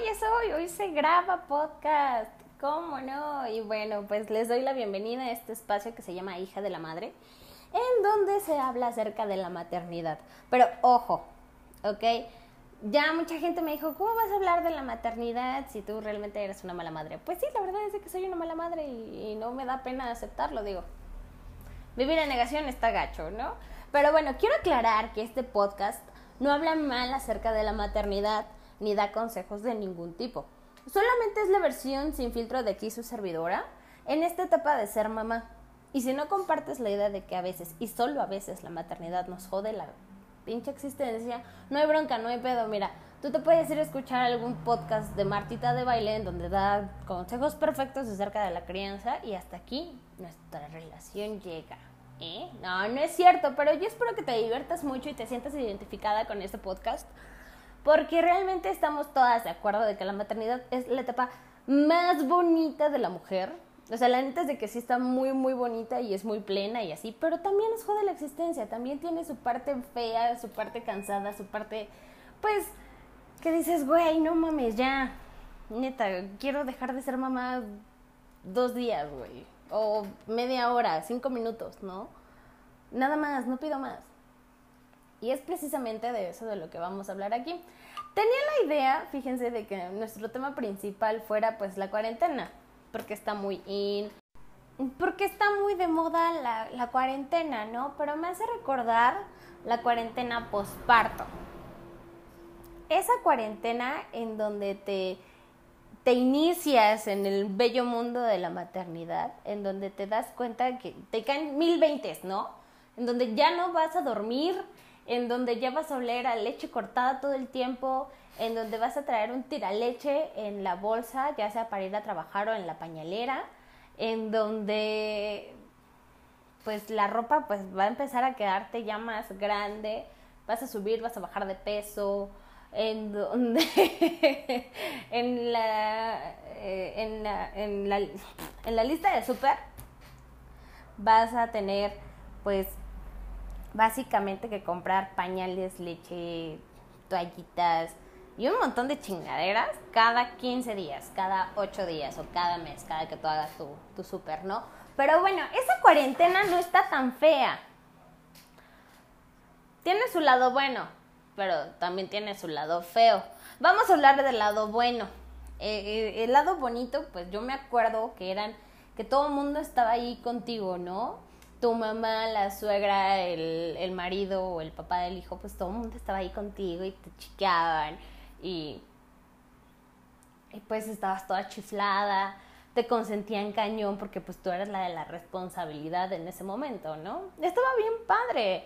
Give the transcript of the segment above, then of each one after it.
hoy es hoy, hoy se graba podcast. ¿Cómo no? Y bueno, pues les doy la bienvenida a este espacio que se llama Hija de la Madre, en donde se habla acerca de la maternidad. Pero ojo, ¿ok? Ya mucha gente me dijo, ¿cómo vas a hablar de la maternidad si tú realmente eres una mala madre? Pues sí, la verdad es que soy una mala madre y, no me da pena aceptarlo, digo. Vivir en negación está gacho, ¿no? Pero bueno, quiero aclarar que este podcast no habla mal acerca de la maternidad ni da consejos de ningún tipo. Solamente es la versión sin filtro de aquí su servidora en esta etapa de ser mamá. Y si no compartes la idea de que a veces, y solo a veces, la maternidad nos jode la pinche existencia, no hay bronca, no hay pedo. Mira, tú te puedes ir a escuchar algún podcast de Martita de Baile en donde da consejos perfectos acerca de la crianza y hasta aquí nuestra relación llega. ¿Eh? No, no es cierto, pero yo espero que te diviertas mucho y te sientas identificada con este podcast, porque realmente estamos todas de acuerdo de que la maternidad es la etapa más bonita de la mujer. O sea, la neta es de que sí está muy, muy bonita y es muy plena y así, pero también es jode la existencia, también tiene su parte fea, su parte cansada, su parte, pues, que dices, güey, no mames, ya, neta, quiero dejar de ser mamá dos días, güey o media hora, cinco minutos, ¿no? Nada más, no pido más. Y es precisamente de eso de lo que vamos a hablar aquí. Tenía la idea, fíjense, de que nuestro tema principal fuera pues la cuarentena, porque está muy in, porque está muy de moda la, la cuarentena, ¿no? Pero me hace recordar la cuarentena posparto. Esa cuarentena en donde te te inicias en el bello mundo de la maternidad, en donde te das cuenta que te caen mil veintes, ¿no? En donde ya no vas a dormir, en donde ya vas a oler a leche cortada todo el tiempo, en donde vas a traer un tiraleche en la bolsa, ya sea para ir a trabajar o en la pañalera, en donde pues la ropa pues va a empezar a quedarte ya más grande, vas a subir, vas a bajar de peso, en donde en la, eh, en la, en la, en la lista de súper vas a tener pues básicamente que comprar pañales, leche, toallitas y un montón de chingaderas cada 15 días, cada 8 días o cada mes, cada que tú hagas tu, tu ¿no? Pero bueno, esa cuarentena no está tan fea. Tiene su lado bueno, pero también tiene su lado feo. Vamos a hablar del lado bueno. Eh, eh, el lado bonito, pues yo me acuerdo que eran que todo el mundo estaba ahí contigo, ¿no? Tu mamá, la suegra, el, el marido o el papá del hijo, pues todo el mundo estaba ahí contigo y te chiqueaban y, y pues estabas toda chiflada, te consentían cañón porque pues tú eras la de la responsabilidad en ese momento, ¿no? Estaba bien padre.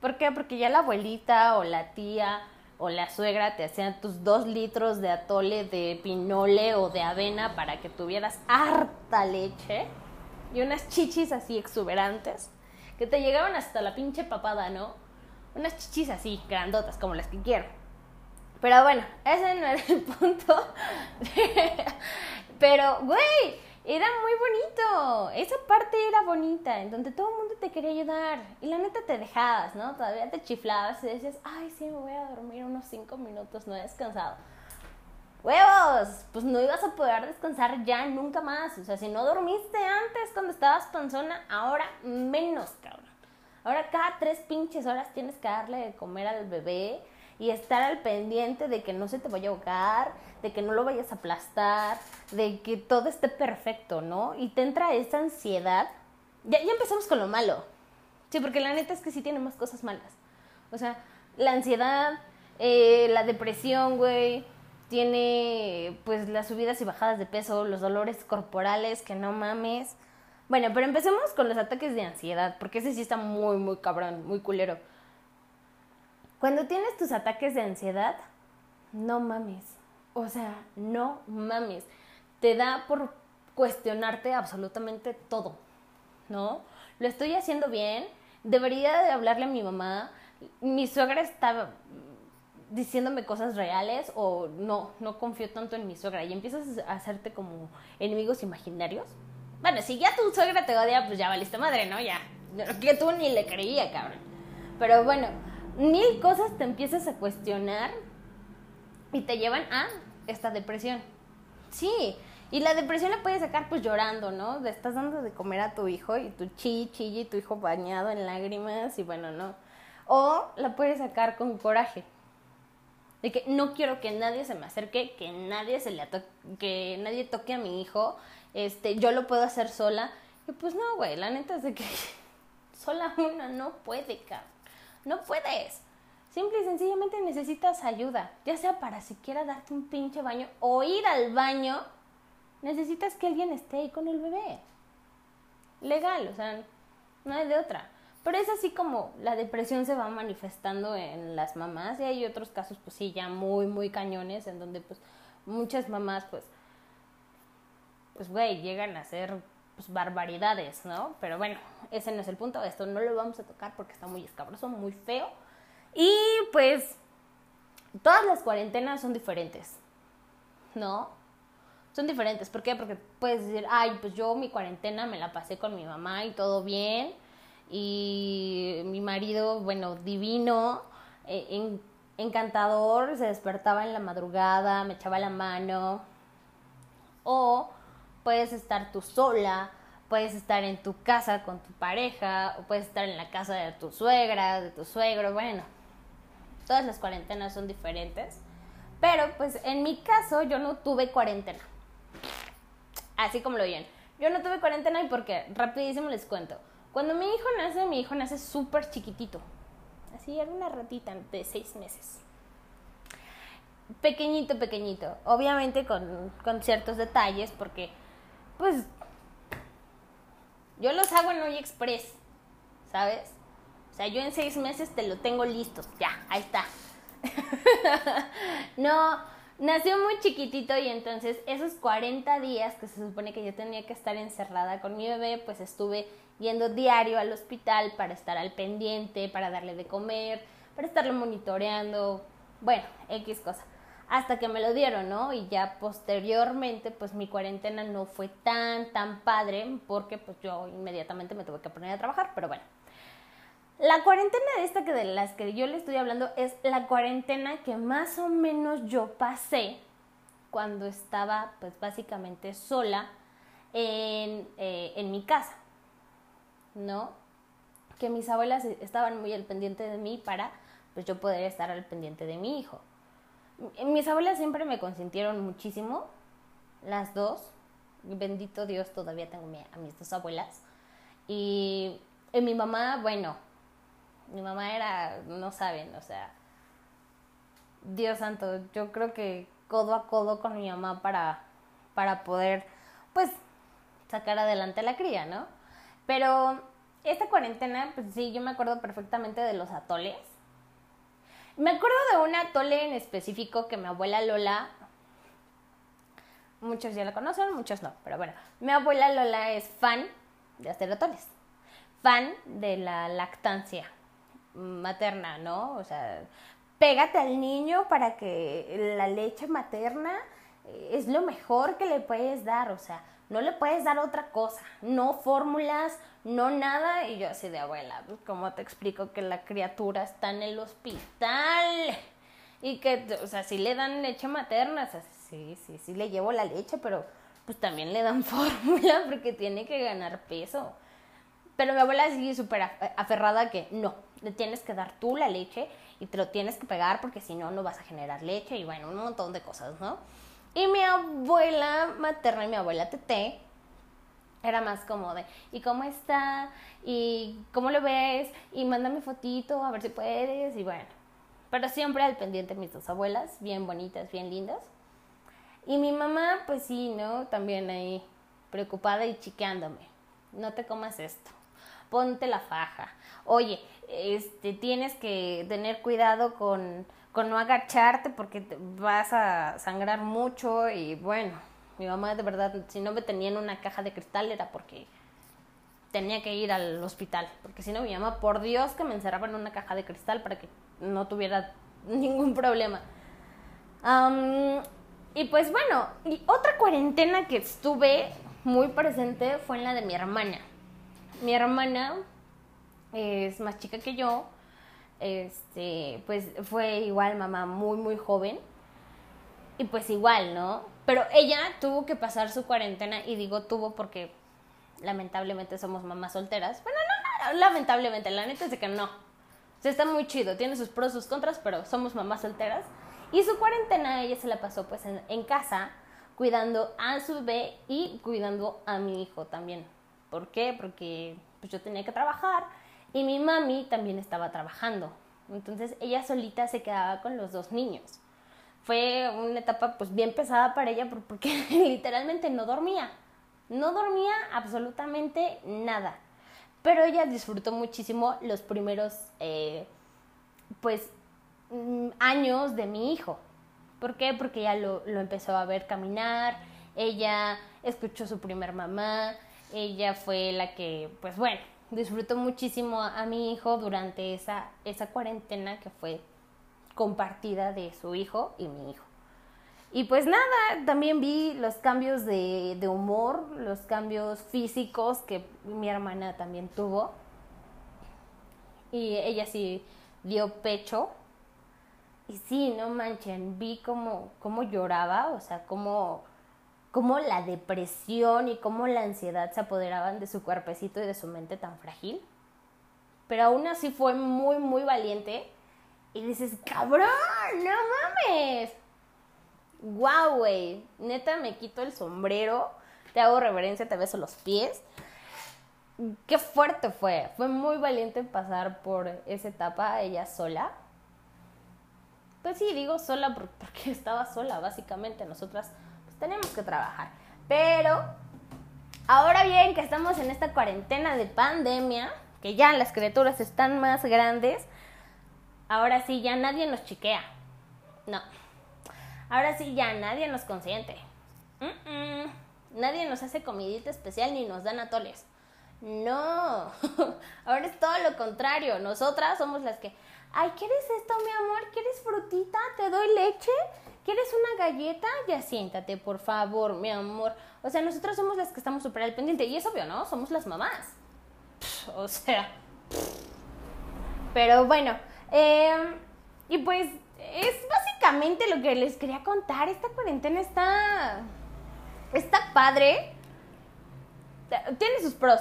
¿Por qué? Porque ya la abuelita o la tía o la suegra te hacían tus dos litros de atole de pinole o de avena para que tuvieras harta leche y unas chichis así exuberantes que te llegaban hasta la pinche papada, ¿no? Unas chichis así, grandotas, como las que quiero. Pero bueno, ese no era el punto. Pero, güey, era muy bonito. Esa parte era bonita, en donde todo el mundo te quería ayudar. Y la neta te dejabas, ¿no? Todavía te chiflabas y decías, ay, sí, me voy a dormir unos cinco minutos, no he descansado. ¡Huevos! Pues no ibas a poder descansar ya nunca más. O sea, si no dormiste antes cuando estabas panzona, ahora menos, cabrón. Ahora cada tres pinches horas tienes que darle de comer al bebé y estar al pendiente de que no se te vaya a ahogar, de que no lo vayas a aplastar, de que todo esté perfecto, ¿no? Y te entra esa ansiedad. Ya, ya empezamos con lo malo. Sí, porque la neta es que sí tiene más cosas malas. O sea, la ansiedad, eh, la depresión, güey, tiene pues las subidas y bajadas de peso, los dolores corporales, que no mames. Bueno, pero empecemos con los ataques de ansiedad, porque ese sí está muy, muy cabrón, muy culero. Cuando tienes tus ataques de ansiedad, no mames. O sea, no mames. Te da por cuestionarte absolutamente todo, ¿no? Lo estoy haciendo bien, debería de hablarle a mi mamá. Mi suegra está diciéndome cosas reales o no, no confío tanto en mi suegra y empiezas a hacerte como enemigos imaginarios. Bueno, si ya tu suegra te odia, pues ya valiste madre, ¿no? Ya. Que tú ni le creía, cabrón. Pero bueno, mil cosas te empiezas a cuestionar y te llevan a esta depresión. Sí, y la depresión la puedes sacar pues llorando, ¿no? Le estás dando de comer a tu hijo y tu chi, y tu hijo bañado en lágrimas y bueno, no. O la puedes sacar con coraje. De que no quiero que nadie se me acerque, que nadie se le que nadie toque a mi hijo, este, yo lo puedo hacer sola. Y pues no, güey, la neta es de que sola una no puede, cabrón. No puedes. Simple y sencillamente necesitas ayuda, ya sea para siquiera darte un pinche baño o ir al baño necesitas que alguien esté ahí con el bebé. Legal, o sea, no hay de otra. Pero es así como la depresión se va manifestando en las mamás y hay otros casos, pues sí, ya muy, muy cañones, en donde pues muchas mamás, pues, pues, güey, llegan a hacer pues, barbaridades, ¿no? Pero bueno, ese no es el punto, esto no lo vamos a tocar porque está muy escabroso, muy feo. Y pues, todas las cuarentenas son diferentes, ¿no? son diferentes. ¿Por qué? Porque puedes decir, ay, pues yo mi cuarentena me la pasé con mi mamá y todo bien. Y mi marido, bueno, divino, eh, encantador, se despertaba en la madrugada, me echaba la mano. O puedes estar tú sola, puedes estar en tu casa con tu pareja, o puedes estar en la casa de tu suegra, de tu suegro, bueno. Todas las cuarentenas son diferentes. Pero pues en mi caso yo no tuve cuarentena así como lo oyen. Yo no tuve cuarentena y porque, rapidísimo les cuento. Cuando mi hijo nace, mi hijo nace súper chiquitito. Así, era una ratita de seis meses. Pequeñito, pequeñito. Obviamente con, con ciertos detalles porque, pues, yo los hago en Hoy Express, ¿sabes? O sea, yo en seis meses te lo tengo listo. Ya, ahí está. no, Nació muy chiquitito y entonces esos 40 días que se supone que yo tenía que estar encerrada con mi bebé, pues estuve yendo diario al hospital para estar al pendiente, para darle de comer, para estarlo monitoreando, bueno, X cosa. Hasta que me lo dieron, ¿no? Y ya posteriormente, pues mi cuarentena no fue tan, tan padre, porque pues yo inmediatamente me tuve que poner a trabajar, pero bueno. La cuarentena de esta que de las que yo le estoy hablando es la cuarentena que más o menos yo pasé cuando estaba pues básicamente sola en, eh, en mi casa, ¿no? Que mis abuelas estaban muy al pendiente de mí para pues yo poder estar al pendiente de mi hijo. Mis abuelas siempre me consintieron muchísimo, las dos, bendito Dios, todavía tengo a mis dos abuelas. Y, y mi mamá, bueno, mi mamá era, no saben, o sea, Dios santo, yo creo que codo a codo con mi mamá para, para poder, pues, sacar adelante la cría, ¿no? Pero esta cuarentena, pues sí, yo me acuerdo perfectamente de los atoles. Me acuerdo de un atole en específico que mi abuela Lola, muchos ya la conocen, muchos no, pero bueno, mi abuela Lola es fan de hacer atoles, fan de la lactancia materna, ¿no? O sea, pégate al niño para que la leche materna eh, es lo mejor que le puedes dar, o sea, no le puedes dar otra cosa, no fórmulas, no nada. Y yo así de abuela, pues, ¿cómo te explico que la criatura está en el hospital? Y que, o sea, sí le dan leche materna, o sea, sí, sí, sí le llevo la leche, pero pues también le dan fórmula porque tiene que ganar peso. Pero mi abuela sigue súper aferrada que no, le tienes que dar tú la leche y te lo tienes que pegar porque si no, no vas a generar leche y bueno, un montón de cosas, ¿no? Y mi abuela materna y mi abuela Tete era más como de, ¿y cómo está? ¿Y cómo lo ves? Y mándame fotito, a ver si puedes, y bueno. Pero siempre al pendiente mis dos abuelas, bien bonitas, bien lindas. Y mi mamá, pues sí, ¿no? También ahí preocupada y chiqueándome. No te comas esto ponte la faja. Oye, este, tienes que tener cuidado con, con no agacharte porque vas a sangrar mucho y bueno, mi mamá de verdad, si no me tenía en una caja de cristal era porque tenía que ir al hospital, porque si no mi mamá, por Dios que me encerraba en una caja de cristal para que no tuviera ningún problema. y pues bueno, otra cuarentena que estuve muy presente fue en la de mi hermana mi hermana es más chica que yo, este, pues fue igual mamá muy, muy joven. Y pues igual, ¿no? Pero ella tuvo que pasar su cuarentena, y digo tuvo porque lamentablemente somos mamás solteras. Bueno, no, no, lamentablemente, la neta es de que no. O sea, está muy chido, tiene sus pros, sus contras, pero somos mamás solteras. Y su cuarentena ella se la pasó pues en, en casa, cuidando a su bebé y cuidando a mi hijo también. ¿Por qué? Porque pues, yo tenía que trabajar y mi mami también estaba trabajando. Entonces ella solita se quedaba con los dos niños. Fue una etapa pues bien pesada para ella porque literalmente no dormía. No dormía absolutamente nada. Pero ella disfrutó muchísimo los primeros, eh, pues, mm, años de mi hijo. ¿Por qué? Porque ella lo, lo, empezó a ver caminar, ella escuchó su primer mamá, ella fue la que, pues bueno, disfrutó muchísimo a, a mi hijo durante esa, esa cuarentena que fue compartida de su hijo y mi hijo. Y pues nada, también vi los cambios de, de, humor, los cambios físicos que mi hermana también tuvo. Y ella sí dio pecho. Y sí, no manchen, vi cómo, cómo lloraba, o sea, cómo, cómo la depresión y cómo la ansiedad se apoderaban de su cuerpecito y de su mente tan frágil. Pero aún así fue muy, muy valiente. Y dices, cabrón, no mames wow, güey, neta me quito el sombrero, te hago reverencia, te beso los pies. Qué fuerte fue, fue muy valiente pasar por esa etapa ella sola. Pues sí, digo sola porque estaba sola, básicamente, nosotras tenemos que trabajar. Pero ahora bien que estamos en esta cuarentena de pandemia, que ya las criaturas están más grandes, ahora sí ya nadie nos chiquea. No, Ahora sí, ya nadie nos consiente. Nadie nos hace comidita especial ni nos dan atoles. No, ahora es todo lo contrario. Nosotras somos las que, ay, ¿quieres esto, mi amor? ¿Quieres frutita? ¿Te doy leche? ¿Quieres una galleta? Ya siéntate, por favor, mi amor. O sea, nosotras somos las que estamos súper al pendiente. Y es obvio, ¿no? Somos las mamás. o sea. Pero bueno, eh, y pues es básicamente lo que les quería contar. Esta cuarentena está. Está padre. Tiene sus pros,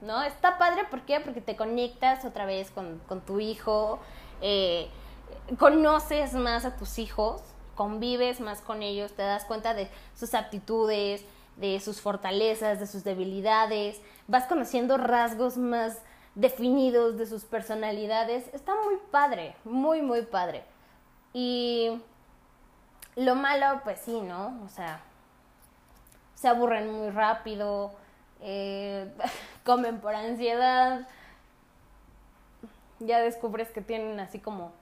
¿no? Está padre, ¿por qué? Porque te conectas otra vez con, tu hijo, eh, conoces más a tus hijos, convives más con ellos, te das cuenta de sus aptitudes, de sus fortalezas, de sus debilidades, vas conociendo rasgos más definidos de sus personalidades. Está muy padre, muy, muy padre. Y lo malo, pues sí, ¿no? O sea, se aburren muy rápido, eh, comen por ansiedad, ya descubres que tienen así como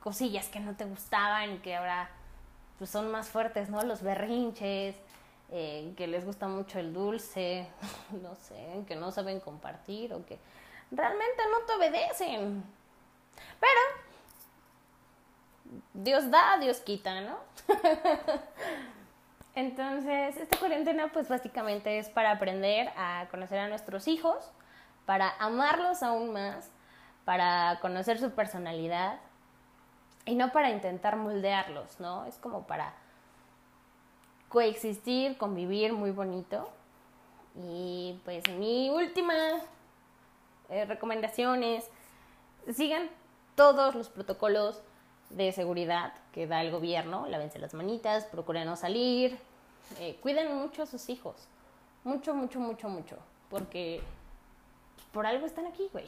cosillas que no te gustaban y que ahora pues son más fuertes, ¿no? Los berrinches, eh, que les gusta mucho el dulce, no sé, que no saben compartir o que realmente no te obedecen. Pero Dios da, Dios quita, ¿no? Entonces, esta cuarentena pues básicamente es para aprender a conocer a nuestros hijos, para amarlos aún más, para conocer su personalidad y no para intentar moldearlos, ¿no? Es como para coexistir, convivir muy bonito. Y pues mi última eh, recomendación es sigan todos los protocolos de seguridad que da el gobierno, lávense las manitas, procuren no salir, eh, cuiden mucho a sus hijos, mucho, mucho, mucho, mucho, porque por algo están aquí, güey,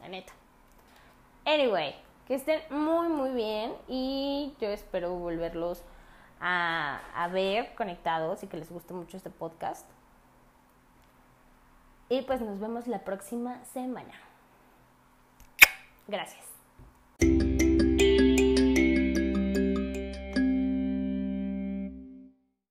la neta. Anyway, que estén muy, muy bien y yo espero volverlos a, a ver conectados y que les guste mucho este podcast. Y pues nos vemos la próxima semana. Gracias.